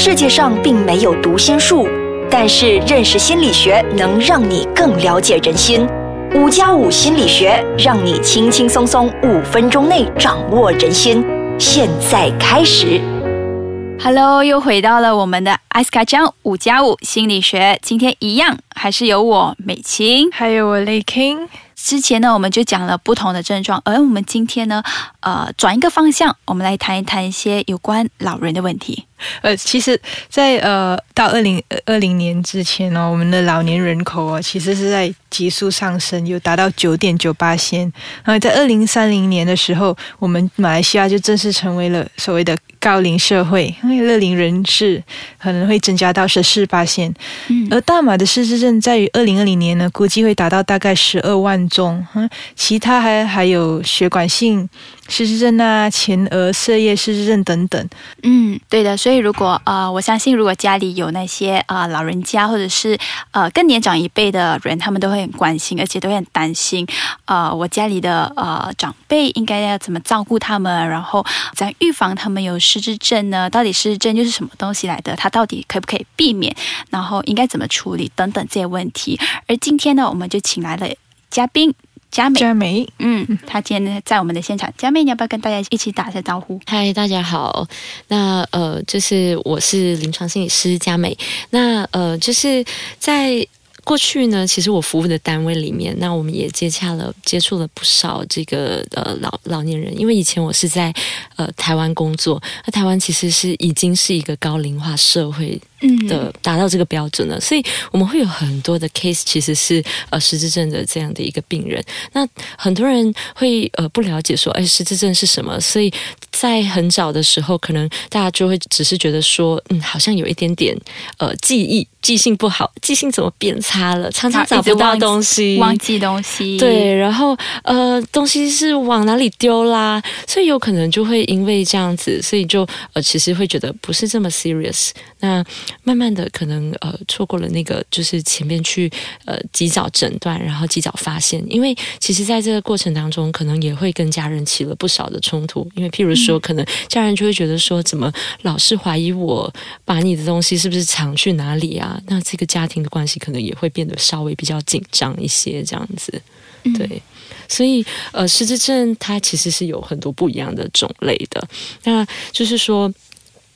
世界上并没有读心术，但是认识心理学能让你更了解人心。五加五心理学让你轻轻松松五分钟内掌握人心。现在开始。Hello，又回到了我们的艾斯卡酱五加五心理学。今天一样，还是有我美琴。还有我 Lay King，之前呢，我们就讲了不同的症状，而我们今天呢，呃，转一个方向，我们来谈一谈一些有关老人的问题。呃，其实在，呃到二零二零年之前哦，我们的老年人口哦，其实是在急速上升，有达到九点九八千。然后在二零三零年的时候，我们马来西亚就正式成为了所谓的高龄社会，因为乐龄人士可能会增加到十四八线。嗯而大马的失智症在于二零二零年呢，估计会达到大概十二万宗。嗯，其他还还有血管性失智症啊、前额色叶失智症等等。嗯，对的。所以如果呃，我相信如果家里有那些呃老人家或者是呃更年长一辈的人，他们都会很关心，而且都会很担心。呃，我家里的呃长辈应该要怎么照顾他们，然后怎样预防他们有失智症呢？到底失智症又是什么东西来的？它到底可不可以避免？然后应该怎么处理等等这些问题。而今天呢，我们就请来了嘉宾佳美。佳美，嗯，她今天呢在我们的现场。佳美，你要不要跟大家一起打一下招呼？嗨，大家好。那呃，就是我是临床心理师佳美。那呃，就是在过去呢，其实我服务的单位里面，那我们也接洽了、接触了不少这个呃老老年人。因为以前我是在呃台湾工作，那台湾其实是已经是一个高龄化社会嗯的达到这个标准了，所以我们会有很多的 case 其实是呃失智症的这样的一个病人。那很多人会呃不了解说，哎，失智症是什么？所以在很早的时候，可能大家就会只是觉得说，嗯，好像有一点点呃记忆记性不好，记性怎么变差了，常常找不到东西，忘记东西，对，然后呃，东西是往哪里丢啦？所以有可能就会因为这样子，所以就呃，其实会觉得不是这么 serious。那慢慢的可能呃错过了那个就是前面去呃及早诊断，然后及早发现，因为其实在这个过程当中，可能也会跟家人起了不少的冲突。因为譬如说，可能家人就会觉得说，怎么老是怀疑我把你的东西是不是藏去哪里啊？那这个家庭的关系可能也会变得稍微比较紧张一些，这样子。嗯对，所以呃，失智症它其实是有很多不一样的种类的。那就是说。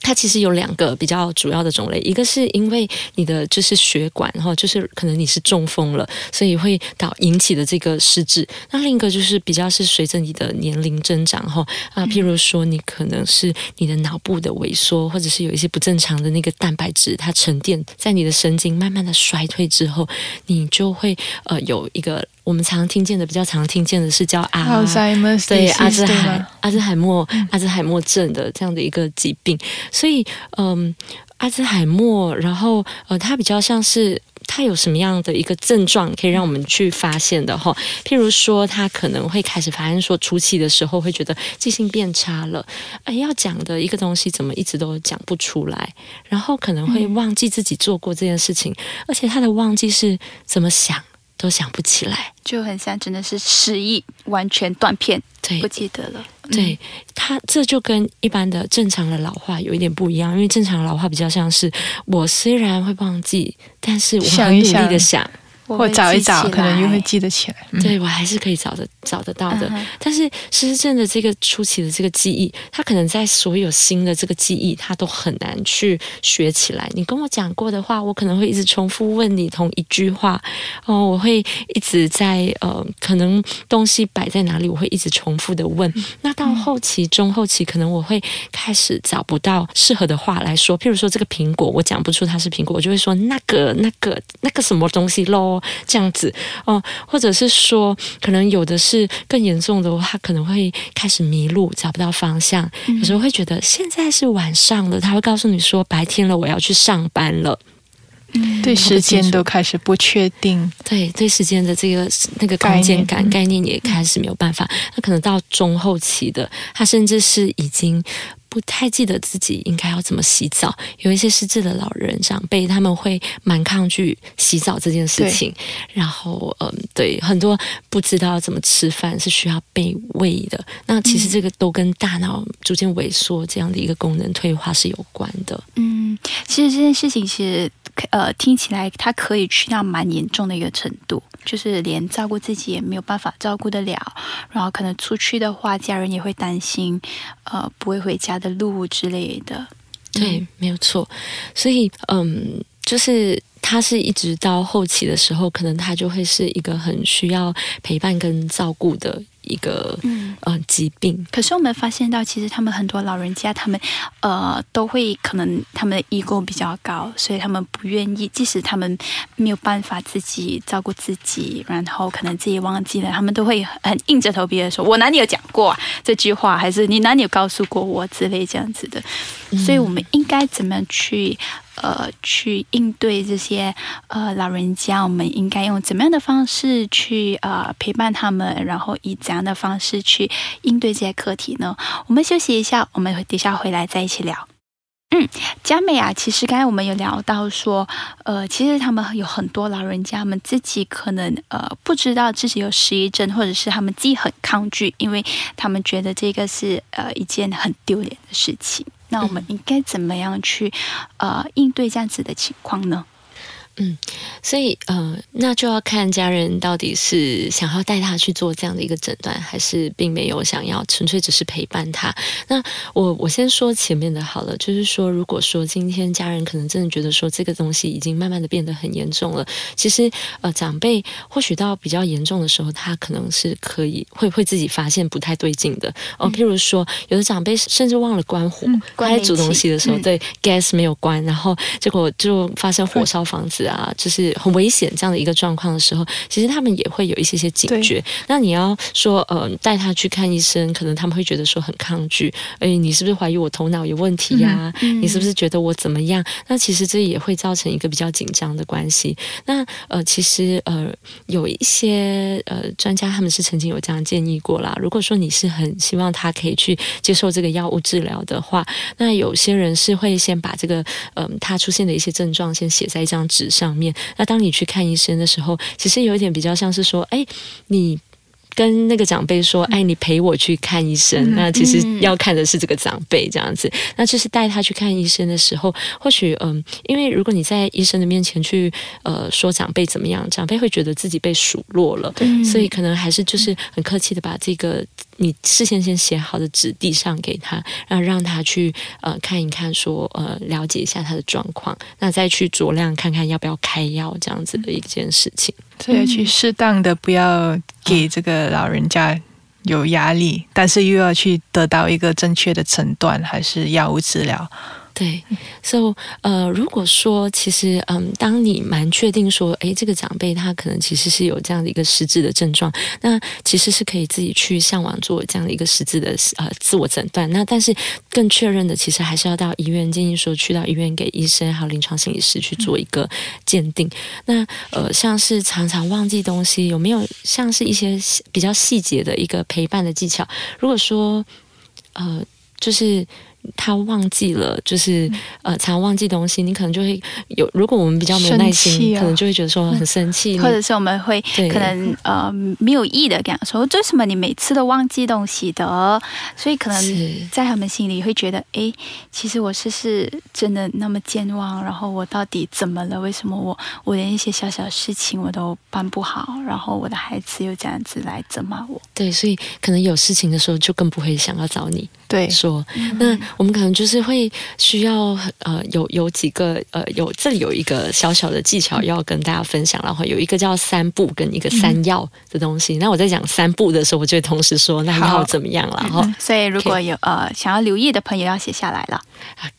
它其实有两个比较主要的种类，一个是因为你的就是血管，然后就是可能你是中风了，所以会导引起的这个失智。那另一个就是比较是随着你的年龄增长哈啊，譬如说你可能是你的脑部的萎缩，或者是有一些不正常的那个蛋白质它沉淀在你的神经，慢慢的衰退之后，你就会呃有一个我们常听见的比较常听见的是叫啊 Alzheimer's 对阿兹海？阿兹海默阿兹海默症的这样的一个疾病，所以嗯，阿兹海默，然后呃，它比较像是。它有什么样的一个症状可以让我们去发现的哈？譬如说，他可能会开始发现说，初期的时候会觉得记性变差了，哎，要讲的一个东西怎么一直都讲不出来，然后可能会忘记自己做过这件事情，而且他的忘记是怎么想都想不起来。就很像真的是失忆，完全断片，对不记得了。对他，这就跟一般的正常的老化有一点不一样，因为正常的老化比较像是我虽然会忘记，但是我很努力的想，我或找一找，可能又会记得起来。嗯对我还是可以找得找得到的。嗯但是失智症的这个初期的这个记忆，它可能在所有新的这个记忆，它都很难去学起来。你跟我讲过的话，我可能会一直重复问你同一句话，哦，我会一直在呃，可能东西摆在哪里，我会一直重复的问。那到后期、中后期，可能我会开始找不到适合的话来说，譬如说这个苹果，我讲不出它是苹果，我就会说那个、那个、那个什么东西喽，这样子哦，或者是说，可能有的是更严重的，他可能会开始迷路，找不到方向，有时候会觉得现在是晚上了，他会告诉你说白天了，我要去上班了。对时间都开始不确定。对对时间的这个那个空间感概念也开始没有办法。那可能到中后期的，他甚至是已经不太记得自己应该要怎么洗澡。有一些失智的老人长辈，他们会蛮抗拒洗澡这件事情。然后，嗯，对，很多不知道怎么吃饭是需要被喂的。那其实这个都跟大脑逐渐萎缩这样的一个功能退化是有关的。嗯，其实这件事情其实呃听起来它可以去到蛮严重的一个程度，就是连照顾自己也没有办法照顾得了，然后可能出去的话，家人也会担心，呃，不会回家的路之类的。对，没有错。所以，嗯，就是他是一直到后期的时候，可能他就会是一个很需要陪伴跟照顾的。一个嗯呃疾病，可是我们发现到，其实他们很多老人家，他们呃都会可能他们的 ego 比较高，所以他们不愿意，即使他们没有办法自己照顾自己，然后可能自己忘记了，他们都会很硬着头皮的说：“我哪里有讲过啊这句话？还是你哪里有告诉过我之类这样子的？”所以我们应该怎么样去？呃，去应对这些呃老人家，我们应该用怎么样的方式去呃陪伴他们，然后以怎样的方式去应对这些课题呢？我们休息一下，我们等下回来再一起聊。嗯，佳美啊，其实刚才我们有聊到说，呃，其实他们有很多老人家们自己可能呃不知道自己有失忆症，或者是他们自己很抗拒，因为他们觉得这个是呃一件很丢脸的事情。那我们应该怎么样去，呃，应对这样子的情况呢？嗯，所以呃，那就要看家人到底是想要带他去做这样的一个诊断，还是并没有想要，纯粹只是陪伴他。那我我先说前面的好了，就是说，如果说今天家人可能真的觉得说这个东西已经慢慢的变得很严重了，其实呃，长辈或许到比较严重的时候，他可能是可以会会自己发现不太对劲的哦。譬如说，有的长辈甚至忘了关火，在煮东西的时候，对 gas 没有关，然后结果就发生火烧房子。啊，就是很危险这样的一个状况的时候，其实他们也会有一些些警觉。那你要说，呃，带他去看医生，可能他们会觉得说很抗拒。哎，你是不是怀疑我头脑有问题呀？你是不是觉得我怎么样？那其实这也会造成一个比较紧张的关系。那呃，其实呃，有一些呃专家他们是曾经有这样建议过啦。如果说你是很希望他可以去接受这个药物治疗的话，那有些人是会先把这个嗯他出现的一些症状先写在一张纸。上面，那当你去看医生的时候，其实有一点比较像是说，哎，你。跟那个长辈说：“哎，你陪我去看医生。”那其实要看的是这个长辈这样子。那就是带他去看医生的时候，或许嗯，因为如果你在医生的面前去呃说长辈怎么样，长辈会觉得自己被数落了，所以可能还是就是很客气的把这个你事先先写好的纸递上给他，然后让他去呃看一看，说呃了解一下他的状况，那再去酌量看看要不要开药这样子的一件事情。所以去适当的不要给这个老人家有压力，但是又要去得到一个正确的诊断，还是药物治疗。对，so 呃，如果说其实嗯，当你蛮确定说，哎，这个长辈他可能其实是有这样的一个实质的症状，那其实是可以自己去上网做这样的一个实质的呃自我诊断。那但是更确认的，其实还是要到医院，建议说去到医院给医生还有临床心理师去做一个鉴定。那呃，像是常常忘记东西，有没有像是一些比较细节的一个陪伴的技巧？如果说呃，就是。他忘记了，就是呃，常忘记东西，你可能就会有。如果我们比较没有耐心，可能就会觉得说很生气，或者是我们会可能呃没有意的跟他说，为什么你每次都忘记东西的？所以可能在他们心里会觉得，哎，其实我是是真的那么健忘，然后我到底怎么了？为什么我我连一些小小事情我都办不好？然后我的孩子又这样子来责骂我。对，所以可能有事情的时候就更不会想要找你。对，说那。我们可能就是会需要呃有有几个呃有这里有一个小小的技巧要跟大家分享，然后有一个叫三步跟一个三要的东西。那我在讲三步的时候，我就会同时说那要怎么样了哈。所以如果有呃想要留意的朋友，要写下来了。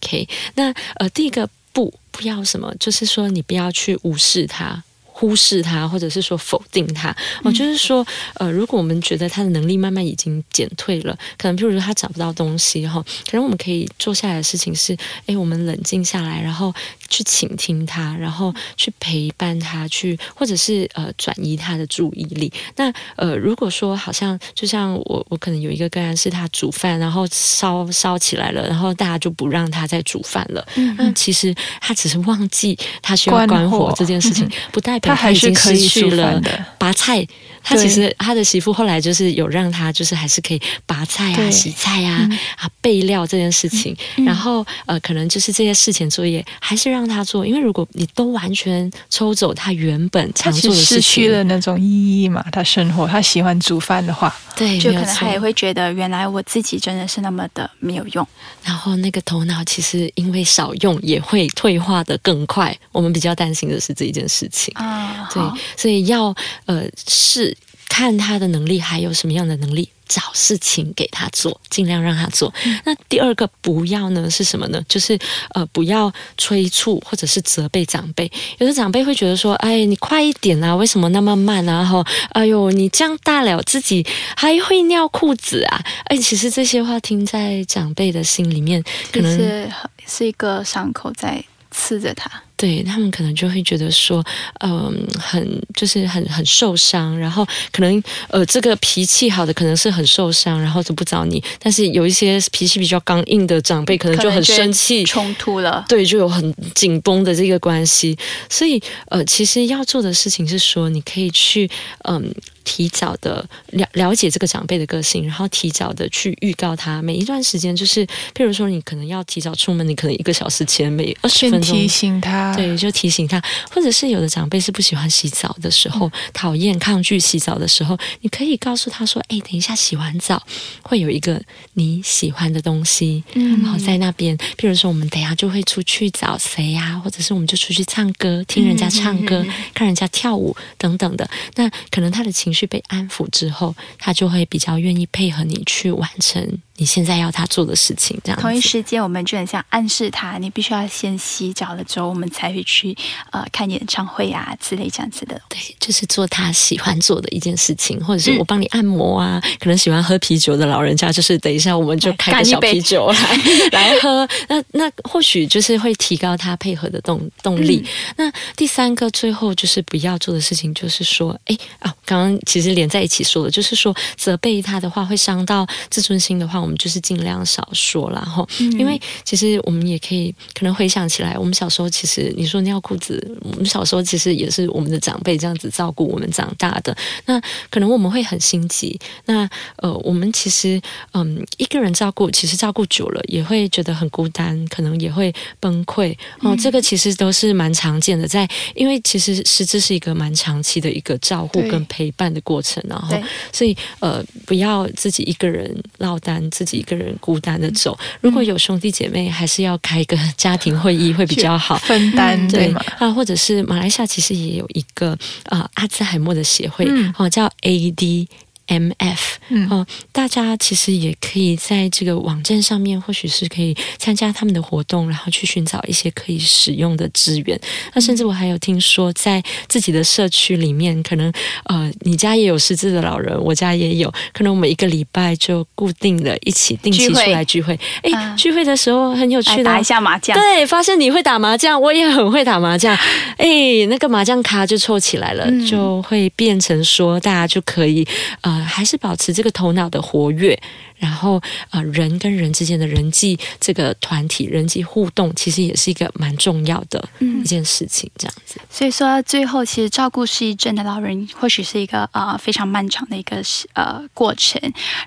OK，那呃第一个步不要什么，就是说你不要去无视它。忽视他，或者是说否定他。哦，就是说，呃，如果我们觉得他的能力慢慢已经减退了，可能譬如说他找不到东西哈，可能我们可以做下来的事情是，哎，我们冷静下来，然后去倾听他，然后去陪伴他，去或者是呃转移他的注意力。那呃，如果说好像就像我我可能有一个个案是他煮饭，然后烧烧起来了，然后大家就不让他再煮饭了。那其实他只是忘记他需要关火这件事情，不代表他已经失去了拔菜。他其实他的媳妇后来就是有让他就是还是可以拔菜啊、洗菜啊、啊备料这件事情。然后呃，可能就是这些事前作业还是让他做，因为如果你都完全抽走他原本常做的事情，失去了那种意义嘛。他生活他喜欢煮饭的话，对，就可能他也会觉得原来我自己真的是那么的没有用。然后那个头脑其实因为少用也会退化的更快。我们比较担心的是这一件事情啊，对，所以要呃是。看他的能力还有什么样的能力，找事情给他做，尽量让他做。那第二个不要呢是什么呢？就是呃不要催促或者是责备长辈。有的长辈会觉得说：“哎，你快一点啊，为什么那么慢啊？”哈，哎呦，你这样大了自己还会尿裤子啊？哎，其实这些话听在长辈的心里面，可能是是一个伤口在刺着他。对他们可能就会觉得说，嗯，很就是很很受伤，然后可能呃，这个脾气好的可能是很受伤，然后就不找你。但是有一些脾气比较刚硬的长辈，可能就很生气，冲突了。对，就有很紧绷的这个关系。所以呃，其实要做的事情是说，你可以去嗯。提早的了了解这个长辈的个性，然后提早的去预告他每一段时间，就是譬如说你可能要提早出门，你可能一个小时前每二十分钟提醒他，对，就提醒他，或者是有的长辈是不喜欢洗澡的时候，讨厌抗拒洗澡的时候，你可以告诉他说：“哎，等一下洗完澡会有一个你喜欢的东西，嗯，然后在那边。譬如说我们等下就会出去找谁呀，或者是我们就出去唱歌，听人家唱歌，看人家跳舞等等的。那可能他的情。绪被安抚之后，他就会比较愿意配合你去完成。你现在要他做的事情，这样同一时间，我们就很像暗示他，你必须要先洗澡了之后，我们才会去呃看演唱会啊之类这样子的。对，就是做他喜欢做的一件事情，或者是我帮你按摩啊。可能喜欢喝啤酒的老人家，就是等一下我们就开个小啤酒来 来喝。那那或许就是会提高他配合的动动力。那第三个最后就是不要做的事情，就是说，哎啊，刚刚其实连在一起说的，就是说责备他的话会伤到自尊心的话。我们就是尽量少说，然后，因为其实我们也可以可能回想起来，我们小时候其实你说尿裤子，我们小时候其实也是我们的长辈这样子照顾我们长大的。那可能我们会很心急。那呃，我们其实嗯，一个人照顾，其实照顾久了也会觉得很孤单，可能也会崩溃。哦，这个其实都是蛮常见的，在因为其实是这是一个蛮长期的一个照顾跟陪伴的过程，然后，所以呃，不要自己一个人落单。自己一个人孤单的走，如果有兄弟姐妹，还是要开一个 家庭会议会比较好，分担对吗？啊，或者是马来西亚其实也有一个啊阿兹海默的协会，哦叫 AD。M F，哦，大家其实也可以在这个网站上面，或许是可以参加他们的活动，然后去寻找一些可以使用的资源。那甚至我还有听说，在自己的社区里面，可能呃，你家也有失智的老人，我家也有，可能我们一个礼拜就固定的一起定期出来聚会。哎，聚会的时候很有趣的，打一下麻将。对，发现你会打麻将，我也很会打麻将。哎，那个麻将卡就凑起来了，就会变成说大家就可以啊。呃，还是保持这个头脑的活跃，然后呃，人跟人之间的人际这个团体人际互动，其实也是一个蛮重要的一件事情。这样子，所以说最后，其实照顾失忆症的老人，或许是一个呃非常漫长的一个呃过程，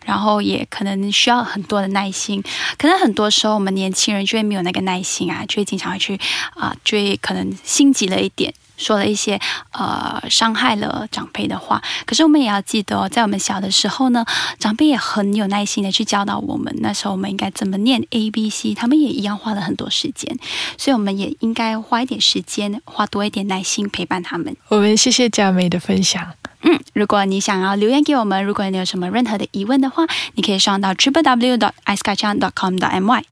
然后也可能需要很多的耐心。可能很多时候，我们年轻人就会没有那个耐心啊，就会经常会去啊，就会可能心急了一点。说了一些呃伤害了长辈的话，可是我们也要记得，在我们小的时候呢，长辈也很有耐心的去教导我们。那时候我们应该怎么念 A B C，他们也一样花了很多时间，所以我们也应该花一点时间，花多一点耐心陪伴他们。我们谢谢佳美的分享。嗯，如果你想要留言给我们，如果你有什么任何的疑问的话，你可以上到 triple w dot i e k a c h a n dot com dot my。